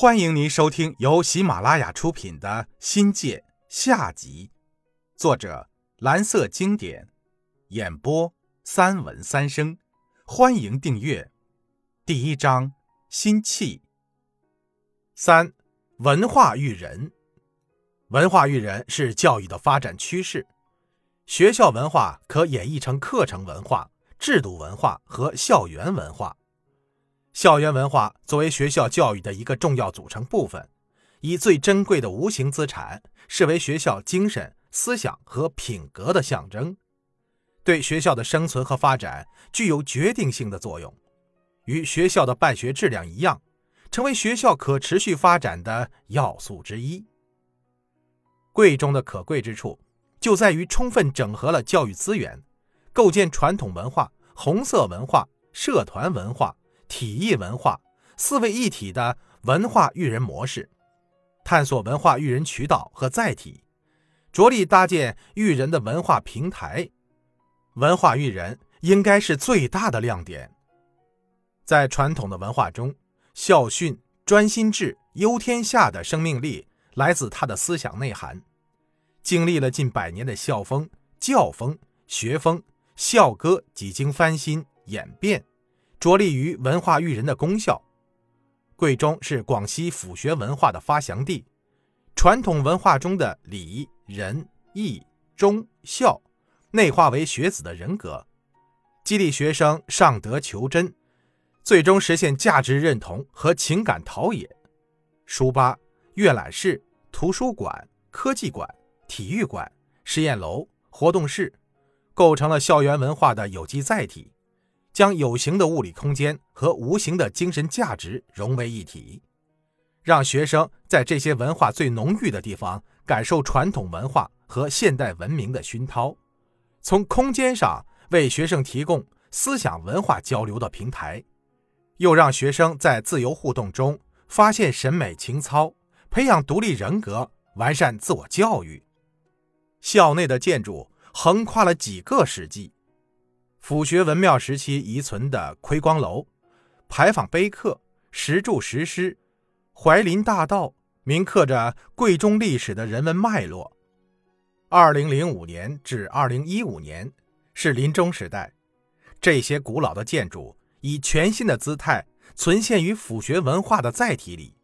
欢迎您收听由喜马拉雅出品的《新界》下集，作者蓝色经典，演播三文三生。欢迎订阅。第一章：心气。三、文化育人。文化育人是教育的发展趋势。学校文化可演绎成课程文化、制度文化和校园文化。校园文化作为学校教育的一个重要组成部分，以最珍贵的无形资产，视为学校精神、思想和品格的象征，对学校的生存和发展具有决定性的作用，与学校的办学质量一样，成为学校可持续发展的要素之一。贵中的可贵之处，就在于充分整合了教育资源，构建传统文化、红色文化、社团文化。体育文化四位一体的文化育人模式，探索文化育人渠道和载体，着力搭建育人的文化平台。文化育人应该是最大的亮点。在传统的文化中，校训、专心致、忧天下的生命力来自他的思想内涵。经历了近百年的校风、教风、学风、校歌几经翻新演变。着力于文化育人的功效。贵中是广西府学文化的发祥地，传统文化中的礼、仁、义、忠、孝内化为学子的人格，激励学生上德求真，最终实现价值认同和情感陶冶。书吧、阅览室、图书馆、科技馆、体育馆、实验楼、活动室，构成了校园文化的有机载体。将有形的物理空间和无形的精神价值融为一体，让学生在这些文化最浓郁的地方感受传统文化和现代文明的熏陶，从空间上为学生提供思想文化交流的平台，又让学生在自由互动中发现审美情操，培养独立人格，完善自我教育。校内的建筑横跨了几个世纪。府学文庙时期遗存的窥光楼、牌坊碑刻、石柱石狮、怀林大道，铭刻着贵中历史的人文脉络。二零零五年至二零一五年是临终时代，这些古老的建筑以全新的姿态存现于府学文化的载体里，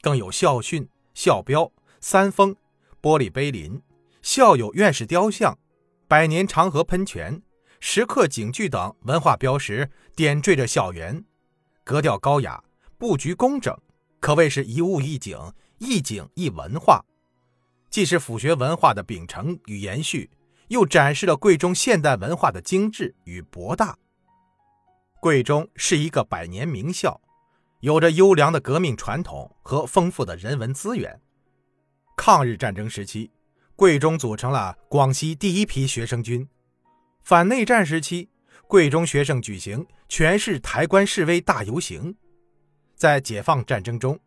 更有校训、校标、三峰、玻璃碑林、校友院士雕像、百年长河喷泉。石刻警句等文化标识点缀着校园，格调高雅，布局工整，可谓是一物一景，一景一文化。既是府学文化的秉承与延续，又展示了贵中现代文化的精致与博大。贵中是一个百年名校，有着优良的革命传统和丰富的人文资源。抗日战争时期，贵中组成了广西第一批学生军。反内战时期，贵中学生举行全市抬棺示威大游行。在解放战争中，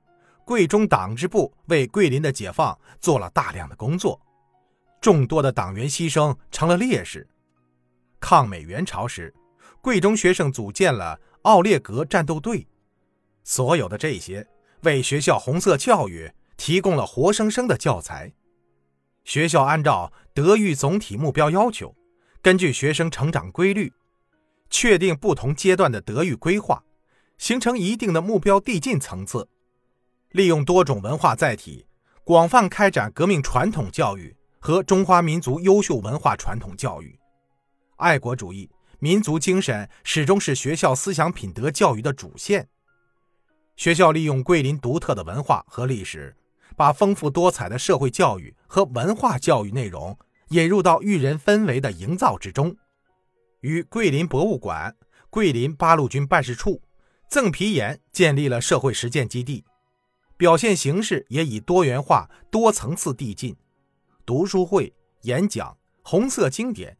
贵中党支部为桂林的解放做了大量的工作，众多的党员牺牲成了烈士。抗美援朝时，贵中学生组建了奥列格战斗队。所有的这些，为学校红色教育提供了活生生的教材。学校按照德育总体目标要求。根据学生成长规律，确定不同阶段的德育规划，形成一定的目标递进层次。利用多种文化载体，广泛开展革命传统教育和中华民族优秀文化传统教育。爱国主义、民族精神始终是学校思想品德教育的主线。学校利用桂林独特的文化和历史，把丰富多彩的社会教育和文化教育内容。引入到育人氛围的营造之中，与桂林博物馆、桂林八路军办事处、赠皮岩建立了社会实践基地，表现形式也以多元化、多层次递进。读书会、演讲、红色经典，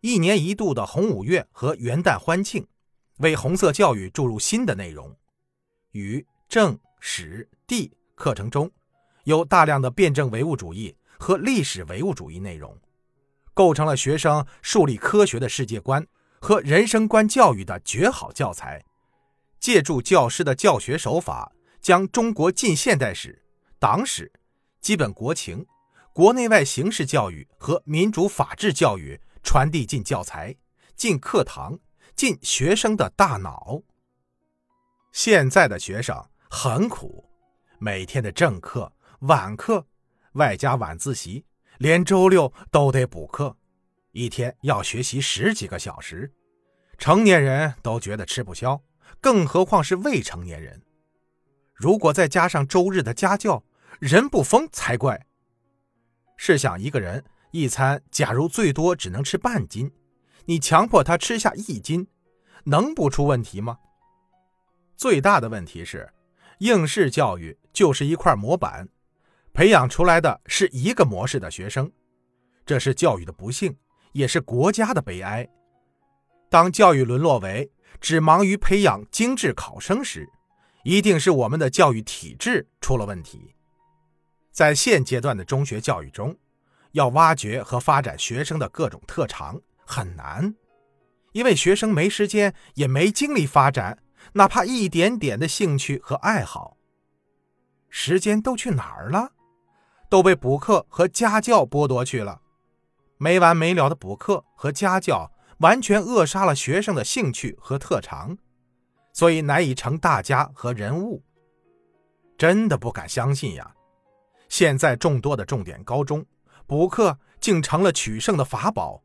一年一度的红五月和元旦欢庆，为红色教育注入新的内容。与政史地课程中，有大量的辩证唯物主义和历史唯物主义内容。构成了学生树立科学的世界观和人生观教育的绝好教材。借助教师的教学手法，将中国近现代史、党史、基本国情、国内外形势教育和民主法治教育传递进教材、进课堂、进学生的大脑。现在的学生很苦，每天的正课、晚课，外加晚自习，连周六都得补课，一天要学习十几个小时，成年人都觉得吃不消，更何况是未成年人。如果再加上周日的家教，人不疯才怪。试想，一个人一餐假如最多只能吃半斤，你强迫他吃下一斤，能不出问题吗？最大的问题是，应试教育就是一块模板，培养出来的是一个模式的学生，这是教育的不幸，也是国家的悲哀。当教育沦落为只忙于培养精致考生时，一定是我们的教育体制出了问题。在现阶段的中学教育中，要挖掘和发展学生的各种特长很难，因为学生没时间也没精力发展。哪怕一点点的兴趣和爱好，时间都去哪儿了？都被补课和家教剥夺去了。没完没了的补课和家教，完全扼杀了学生的兴趣和特长，所以难以成大家和人物。真的不敢相信呀！现在众多的重点高中补课竟成了取胜的法宝，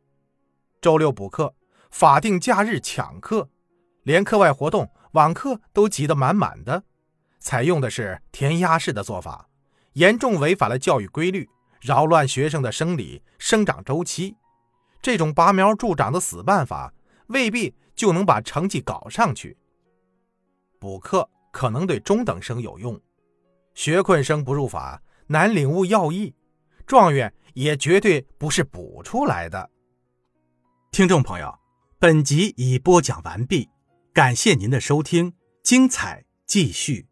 周六补课，法定假日抢课，连课外活动。网课都挤得满满的，采用的是填鸭式的做法，严重违反了教育规律，扰乱学生的生理生长周期。这种拔苗助长的死办法，未必就能把成绩搞上去。补课可能对中等生有用，学困生不入法，难领悟要义。状元也绝对不是补出来的。听众朋友，本集已播讲完毕。感谢您的收听，精彩继续。